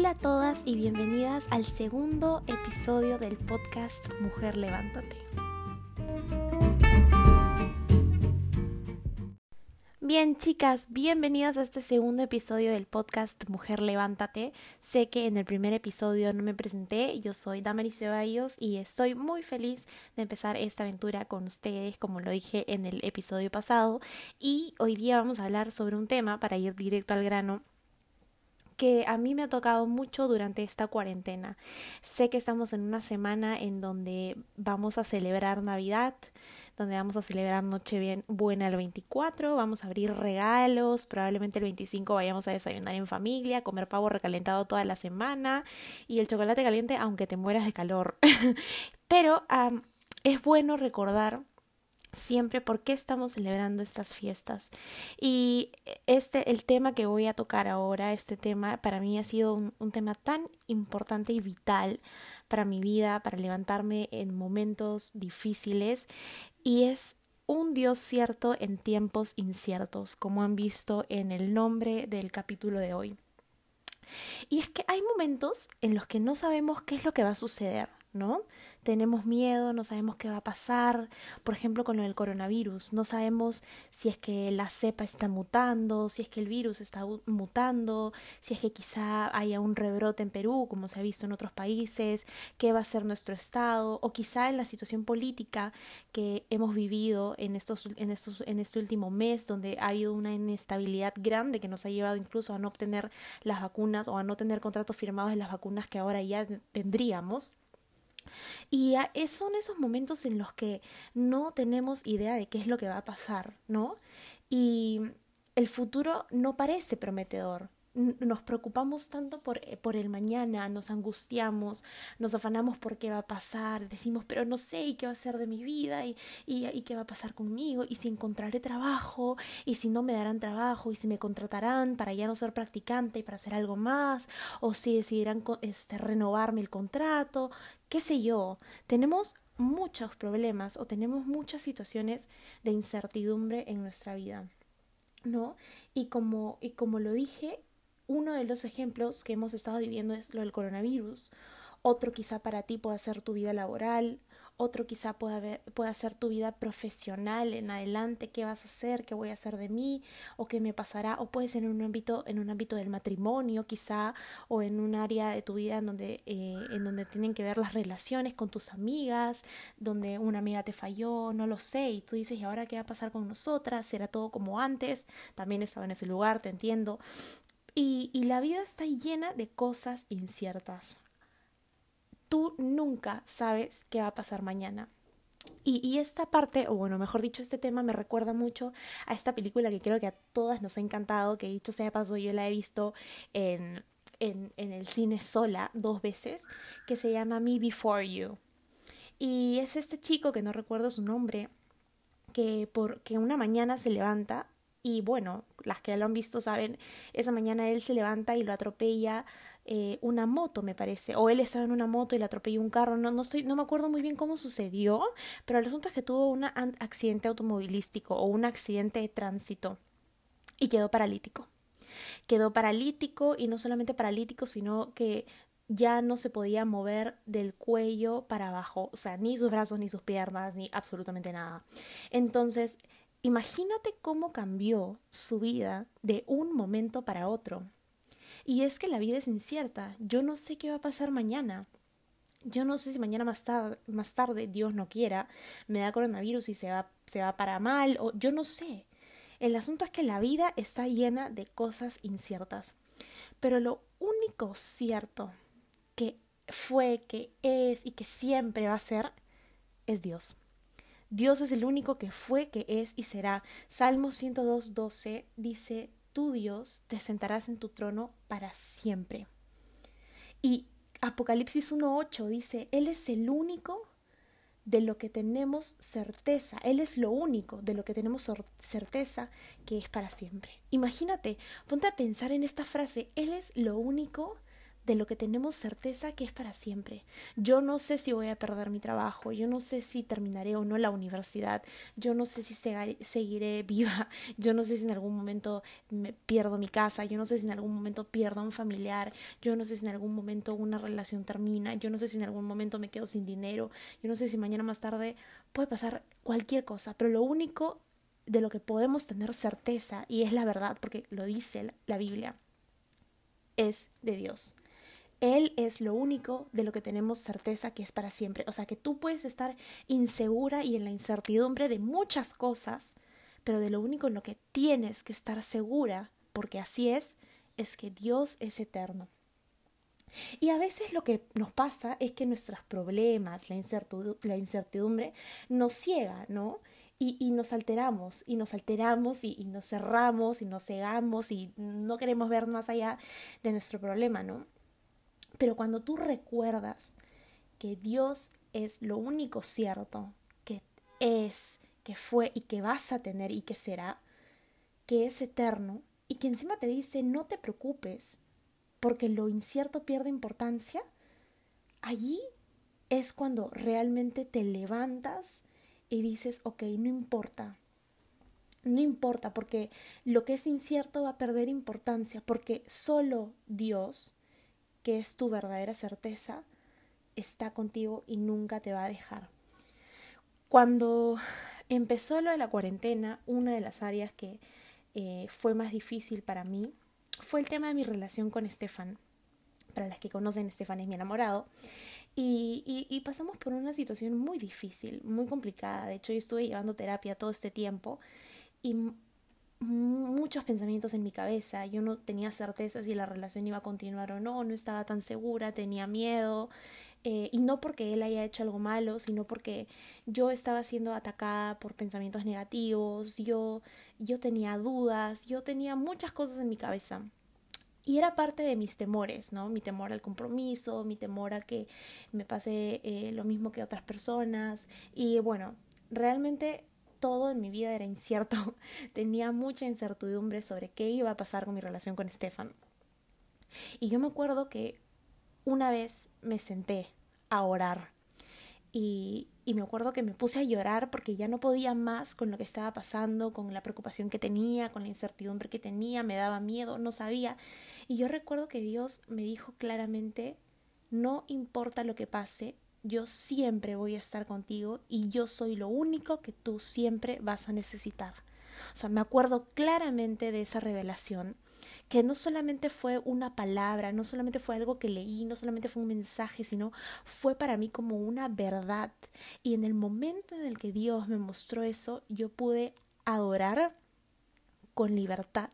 Hola a todas y bienvenidas al segundo episodio del podcast Mujer Levántate. Bien chicas, bienvenidas a este segundo episodio del podcast Mujer Levántate. Sé que en el primer episodio no me presenté, yo soy Damaris Ceballos y estoy muy feliz de empezar esta aventura con ustedes, como lo dije en el episodio pasado. Y hoy día vamos a hablar sobre un tema para ir directo al grano que a mí me ha tocado mucho durante esta cuarentena. Sé que estamos en una semana en donde vamos a celebrar Navidad, donde vamos a celebrar Noche bien Buena el 24, vamos a abrir regalos, probablemente el 25 vayamos a desayunar en familia, comer pavo recalentado toda la semana y el chocolate caliente aunque te mueras de calor. Pero es bueno recordar siempre por qué estamos celebrando estas fiestas. Y este, el tema que voy a tocar ahora, este tema para mí ha sido un, un, tema tan importante y vital para mi vida, para levantarme en momentos difíciles, y es un Dios cierto en tiempos inciertos, como han visto en el nombre del capítulo de hoy. Y es que hay momentos en los que no sabemos qué es lo que va a suceder, ¿no? tenemos miedo, no sabemos qué va a pasar, por ejemplo con del coronavirus, no sabemos si es que la cepa está mutando, si es que el virus está mutando, si es que quizá haya un rebrote en Perú, como se ha visto en otros países, qué va a ser nuestro estado, o quizá en la situación política que hemos vivido en estos, en estos, en este último mes, donde ha habido una inestabilidad grande que nos ha llevado incluso a no obtener las vacunas o a no tener contratos firmados de las vacunas que ahora ya tendríamos. Y son esos momentos en los que no tenemos idea de qué es lo que va a pasar, ¿no? Y el futuro no parece prometedor nos preocupamos tanto por, eh, por, el mañana, nos angustiamos, nos afanamos por qué va a pasar, decimos, pero no sé y qué va a ser de mi vida y, y, y, qué va a pasar conmigo y si encontraré trabajo y si no me darán trabajo y si me contratarán para ya no ser practicante y para hacer algo más o si decidirán este, renovarme el contrato, qué sé yo. Tenemos muchos problemas o tenemos muchas situaciones de incertidumbre en nuestra vida. ¿No? Y como, y como lo dije, uno de los ejemplos que hemos estado viviendo es lo del coronavirus. Otro quizá para ti pueda ser tu vida laboral, otro quizá pueda, pueda ser tu vida profesional en adelante, qué vas a hacer, qué voy a hacer de mí, o qué me pasará, o puede ser en un ámbito, en un ámbito del matrimonio quizá, o en un área de tu vida en donde, eh, en donde tienen que ver las relaciones con tus amigas, donde una amiga te falló, no lo sé, y tú dices, ¿y ahora qué va a pasar con nosotras? ¿Será todo como antes? También estaba en ese lugar, te entiendo. Y, la vida está llena de cosas inciertas. Tú nunca sabes qué va a pasar mañana. Y, esta parte, o bueno, mejor dicho, este tema me recuerda mucho a esta película que creo que a todas nos ha encantado, que dicho sea paso, yo la he visto en, en, en el cine sola dos veces, que se llama Me Before You. Y es este chico, que no recuerdo su nombre, que, por, que una mañana se levanta y bueno, las que lo han visto saben, esa mañana él se levanta y lo atropella eh, una moto, me parece. O él estaba en una moto y le atropelló un carro. No, no, estoy, no me acuerdo muy bien cómo sucedió, pero el asunto es que tuvo un accidente automovilístico o un accidente de tránsito y quedó paralítico. Quedó paralítico y no solamente paralítico, sino que ya no se podía mover del cuello para abajo, o sea, ni sus brazos, ni sus piernas, ni absolutamente nada. Entonces, Imagínate cómo cambió su vida de un momento para otro. Y es que la vida es incierta. Yo no sé qué va a pasar mañana. Yo no sé si mañana más, tarde, más tarde, Dios no quiera, me da coronavirus y se va, se va para mal, o yo no sé. El asunto es que la vida está llena de cosas inciertas. Pero lo único cierto que fue, que es y que siempre va a ser es Dios. Dios es el único que fue, que es y será. Salmo 102, 12 dice, tú Dios te sentarás en tu trono para siempre. Y Apocalipsis 1.8 dice, Él es el único de lo que tenemos certeza. Él es lo único de lo que tenemos certeza que es para siempre. Imagínate, ponte a pensar en esta frase, Él es lo único de lo que tenemos certeza que es para siempre. Yo no sé si voy a perder mi trabajo, yo no sé si terminaré o no la universidad, yo no sé si seguiré viva, yo no sé si en algún momento me pierdo mi casa, yo no sé si en algún momento pierdo a un familiar, yo no sé si en algún momento una relación termina, yo no sé si en algún momento me quedo sin dinero, yo no sé si mañana más tarde puede pasar cualquier cosa, pero lo único de lo que podemos tener certeza, y es la verdad, porque lo dice la Biblia, es de Dios. Él es lo único de lo que tenemos certeza que es para siempre. O sea que tú puedes estar insegura y en la incertidumbre de muchas cosas, pero de lo único en lo que tienes que estar segura, porque así es, es que Dios es eterno. Y a veces lo que nos pasa es que nuestros problemas, la incertidumbre, nos ciega, ¿no? Y, nos alteramos, y nos alteramos, y, y nos cerramos, y nos cegamos, y no queremos ver más allá de nuestro problema, ¿no? Pero cuando tú recuerdas que Dios es lo único cierto, que es, que fue y que vas a tener y que será, que es eterno, y que encima te dice no te preocupes, porque lo incierto pierde importancia, allí es cuando realmente te levantas y dices, ok, no importa, no importa, porque lo que es incierto va a perder importancia, porque solo Dios que es tu verdadera certeza, está contigo y nunca te va a dejar. Cuando empezó lo de la cuarentena, una de las áreas que eh, fue más difícil para mí fue el tema de mi relación con Estefan. Para las que conocen, Estefan es mi enamorado. Y, pasamos por una situación muy difícil, muy complicada. De hecho, yo estuve llevando terapia todo este tiempo y muchos pensamientos en mi cabeza. Yo no tenía certeza si la relación iba a continuar o no, no estaba tan segura, tenía miedo. Eh, y no porque él haya hecho algo malo, sino porque yo estaba siendo atacada por pensamientos negativos, yo, yo tenía dudas, yo tenía muchas cosas en mi cabeza. Y era parte de mis temores, ¿no? Mi temor al compromiso, mi temor a que me pase eh, lo mismo que otras personas. Y bueno, realmente todo en mi vida era incierto. Tenía mucha incertidumbre sobre qué iba a pasar con mi relación con Estefan. Y yo me acuerdo que una vez me senté a orar y, y, me acuerdo que me puse a llorar porque ya no podía más con lo que estaba pasando, con la preocupación que tenía, con la incertidumbre que tenía, me daba miedo, no sabía. Y yo recuerdo que Dios me dijo claramente, no importa lo que pase, yo siempre voy a estar contigo y yo soy lo único que tú siempre vas a necesitar. O sea, me acuerdo claramente de esa revelación, que no solamente fue una palabra, no solamente fue algo que leí, no solamente fue un mensaje, sino fue para mí como una verdad. Y en el momento en el que Dios me mostró eso, yo pude adorar con libertad,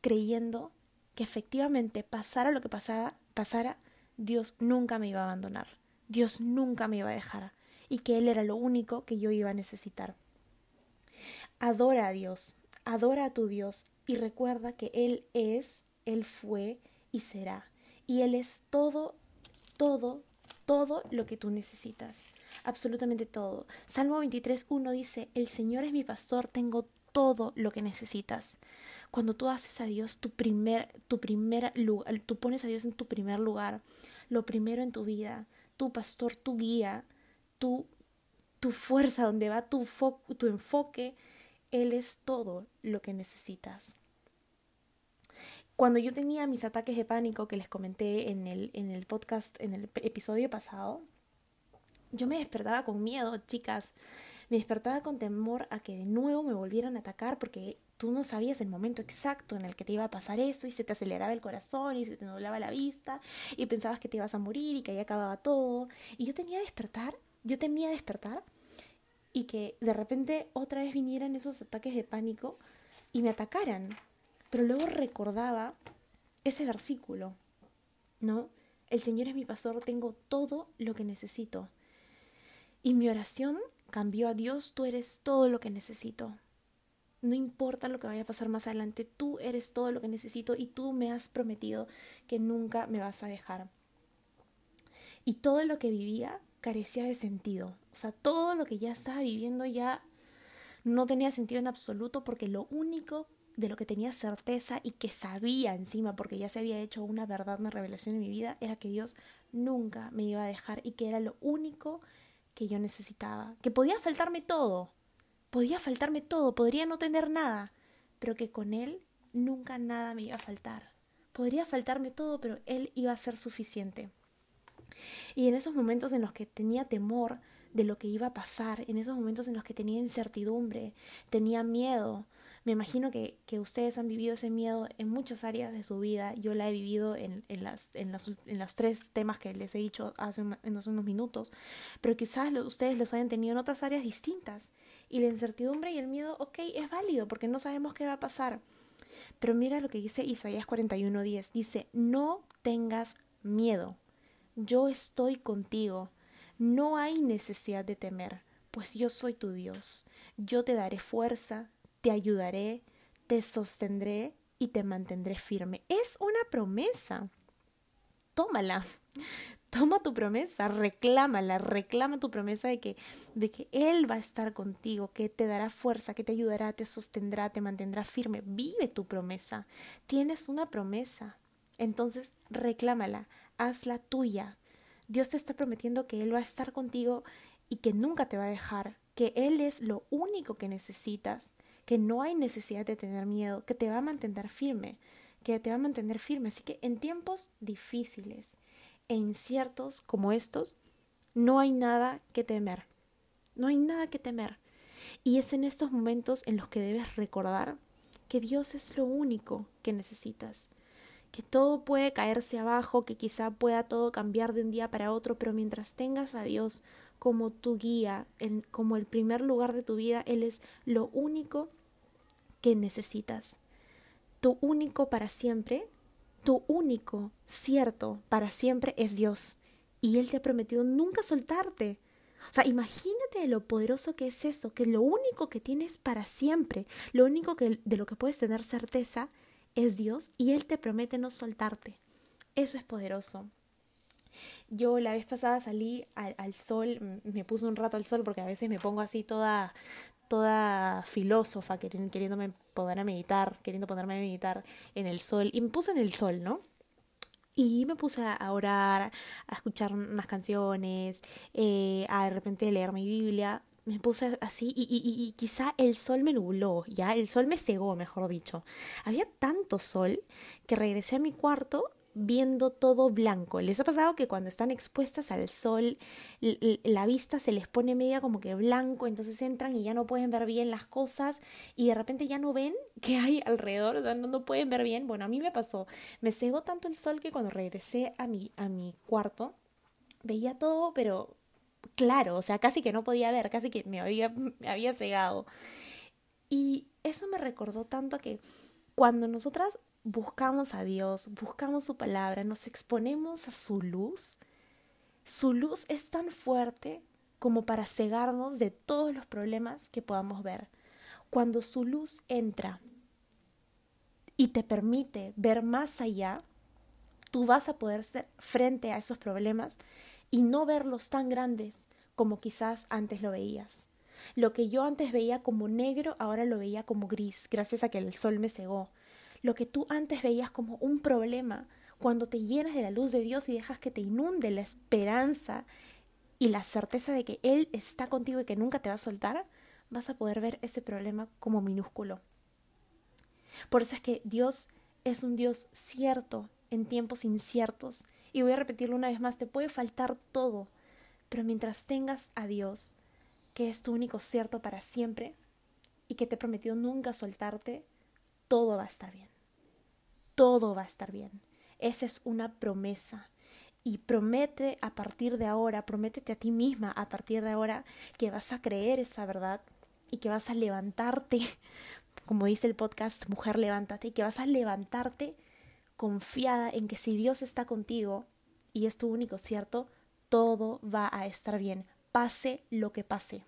creyendo que efectivamente pasara lo que pasara, pasara, Dios nunca me iba a abandonar. Dios nunca me iba a dejar y que Él era lo único que yo iba a necesitar. Adora a Dios, adora a tu Dios y recuerda que Él es, Él fue y será. Y Él es todo, todo, todo lo que tú necesitas. Absolutamente todo. Salmo 23.1 dice, El Señor es mi pastor, tengo todo lo que necesitas. Cuando tú haces a Dios tu primer, tu primer lugar, tú pones a Dios en tu primer lugar, lo primero en tu vida, tu pastor, tu guía, tu, tu fuerza, donde va tu, tu enfoque, Él es todo lo que necesitas. Cuando yo tenía mis ataques de pánico que les comenté en el, en el podcast, en el episodio pasado, yo me despertaba con miedo, chicas. Me despertaba con temor a que de nuevo me volvieran a atacar porque tú no sabías el momento exacto en el que te iba a pasar eso y se te aceleraba el corazón y se te nublaba la vista y pensabas que te ibas a morir y que ahí acababa todo. Y yo tenía despertar, yo temía despertar y que de repente otra vez vinieran esos ataques de pánico y me atacaran. Pero luego recordaba ese versículo, ¿no? El Señor es mi pastor, tengo todo lo que necesito. Y mi oración cambió a Dios, tú eres todo lo que necesito. No importa lo que vaya a pasar más adelante, tú eres todo lo que necesito y tú me has prometido que nunca me vas a dejar. Y todo lo que vivía carecía de sentido. O sea, todo lo que ya estaba viviendo ya no tenía sentido en absoluto porque lo único de lo que tenía certeza y que sabía encima, porque ya se había hecho una verdad, una revelación en mi vida, era que Dios nunca me iba a dejar y que era lo único que yo necesitaba, que podía faltarme todo, podía faltarme todo, podría no tener nada, pero que con Él nunca nada me iba a faltar. Podría faltarme todo, pero Él iba a ser suficiente. Y en esos momentos en los que tenía temor de lo que iba a pasar, en esos momentos en los que tenía incertidumbre, tenía miedo, me imagino que, que, ustedes han vivido ese miedo en muchas áreas de su vida. Yo la he vivido en, en, las, en, las, en los tres temas que les he dicho hace, en hace unos minutos, pero quizás ustedes los hayan tenido en otras áreas distintas. Y la incertidumbre y el miedo, ok, es válido porque no sabemos qué va a pasar. Pero mira lo que dice Isaías 41:10. Dice, no tengas miedo, yo estoy contigo, no hay necesidad de temer, pues yo soy tu Dios, yo te daré fuerza, te ayudaré, te sostendré y te mantendré firme. Es una promesa. Tómala. Toma tu promesa, reclámala, reclama tu promesa de que, de que Él va a estar contigo, que te dará fuerza, que te ayudará, te sostendrá, te mantendrá firme. Vive tu promesa. Tienes una promesa. Entonces, reclámala, hazla tuya. Dios te está prometiendo que Él va a estar contigo y que nunca te va a dejar, que Él es lo único que necesitas que no hay necesidad de tener miedo, que te va a mantener firme, que te va a mantener firme. Así que en tiempos difíciles e inciertos como estos, no hay nada que temer. No hay nada que temer. Y es en estos momentos en los que debes recordar que Dios es lo único que necesitas, que todo puede caerse abajo, que quizá pueda todo cambiar de un día para otro, pero mientras tengas a Dios como tu guía, como el primer lugar de tu vida, Él es lo único que necesitas. Tu único para siempre, tu único cierto para siempre es Dios. Y Él te ha prometido nunca soltarte. O sea, imagínate lo poderoso que es eso, que lo único que tienes para siempre, lo único que, de lo que puedes tener certeza es Dios y Él te promete no soltarte. Eso es poderoso. Yo la vez pasada salí al, al, sol, me puse un rato al sol porque a veces me pongo así toda, toda filósofa, queriéndome poder a meditar, queriendo ponerme a meditar en el sol. Y me puse en el sol, ¿no? Y me puse a orar, a escuchar unas canciones, eh, a de repente leer mi Biblia. Me puse así y, y, y, quizá el sol me nubló, ya, el sol me cegó, mejor dicho. Había tanto sol que regresé a mi cuarto viendo todo blanco. ¿Les ha pasado que cuando están expuestas al sol, la vista se les pone media como que blanco, entonces entran y ya no pueden ver bien las cosas y de repente ya no ven qué hay alrededor, no, no pueden ver bien? Bueno, a mí me pasó, me cegó tanto el sol que cuando regresé a mi, a mi cuarto, veía todo, pero claro, o sea, casi que no podía ver, casi que me había, me había cegado. Y eso me recordó tanto que cuando nosotras buscamos a Dios, buscamos su palabra, nos exponemos a su luz, su luz es tan fuerte como para cegarnos de todos los problemas que podamos ver. Cuando su luz entra y te permite ver más allá, tú vas a poder ser frente a esos problemas y no verlos tan grandes como quizás antes lo veías. Lo que yo antes veía como negro, ahora lo veía como gris, gracias a que el sol me cegó. Lo que tú antes veías como un problema, cuando te llenas de la luz de Dios y dejas que te inunde la esperanza y la certeza de que Él está contigo y que nunca te va a soltar, vas a poder ver ese problema como minúsculo. Por eso es que Dios es un Dios cierto en tiempos inciertos. Y voy a repetirlo una vez más, te puede faltar todo, pero mientras tengas a Dios, que es tu único cierto para siempre, y que te prometió nunca soltarte, todo va a estar bien. Todo va a estar bien. Esa es una promesa. Y promete a partir de ahora, prométete a ti misma a partir de ahora que vas a creer esa verdad y que vas a levantarte, como dice el podcast Mujer Levántate, y que vas a levantarte confiada en que si Dios está contigo y es tu único cierto, todo va a estar bien, pase lo que pase.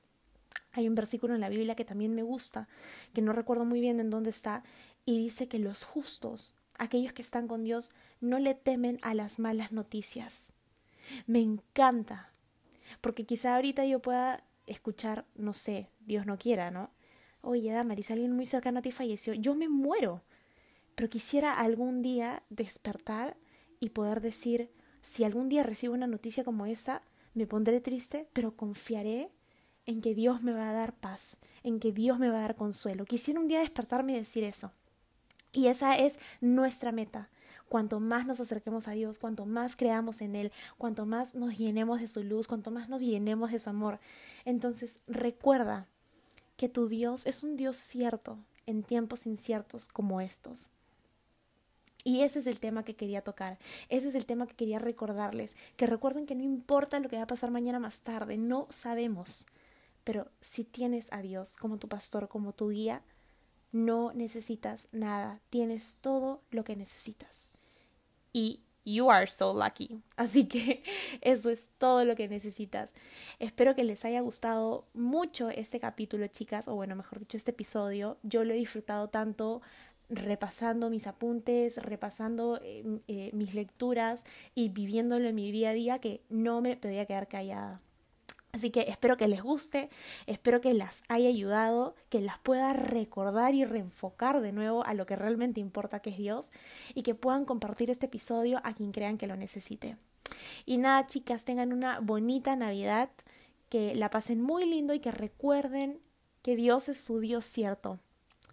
Hay un versículo en la Biblia que también me gusta, que no recuerdo muy bien en dónde está, y dice que los justos, aquellos que están con Dios, no le temen a las malas noticias. Me encanta, porque quizá ahorita yo pueda escuchar, no sé, Dios no quiera, ¿no? oye, Damaris, alguien muy cercano a ti falleció, yo me muero. Pero quisiera algún día despertar y poder decir, si algún día recibo una noticia como esa, me pondré triste, pero confiaré en que Dios me va a dar paz, en que Dios me va a dar consuelo. Quisiera un día despertarme y decir eso. Y esa es nuestra meta. Cuanto más nos acerquemos a Dios, cuanto más creamos en Él, cuanto más nos llenemos de su luz, cuanto más nos llenemos de su amor. Entonces recuerda que tu Dios es un Dios cierto en tiempos inciertos como estos. Y ese es el tema que quería tocar, ese es el tema que quería recordarles, que recuerden que no importa lo que va a pasar mañana más tarde, no sabemos, pero si tienes a Dios como tu pastor, como tu guía, no necesitas nada, tienes todo lo que necesitas. Y you are so lucky. Así que eso es todo lo que necesitas. Espero que les haya gustado mucho este capítulo, chicas, o bueno, mejor dicho, este episodio. Yo lo he disfrutado tanto repasando mis apuntes, repasando eh, eh, mis lecturas y viviéndolo en mi día a día que no me podía quedar callada. Así que espero que les guste, espero que las haya ayudado, que las pueda recordar y reenfocar de nuevo a lo que realmente importa que es Dios y que puedan compartir este episodio a quien crean que lo necesite. Y nada, chicas, tengan una bonita Navidad, que la pasen muy lindo y que recuerden que Dios es su Dios cierto,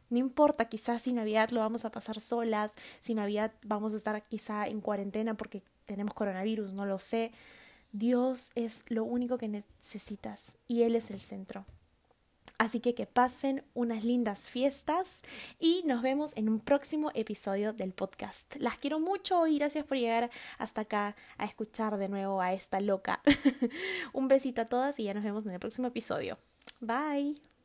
no importa, quizás si Navidad lo vamos a pasar solas, si Navidad vamos a estar quizá en cuarentena porque tenemos coronavirus, no lo sé. Dios es lo único que necesitas y Él es el centro. Así que que pasen unas lindas fiestas y nos vemos en un próximo episodio del podcast. Las quiero mucho y gracias por llegar hasta acá a escuchar de nuevo a esta loca. un besito a todas y ya nos vemos en el próximo episodio. Bye.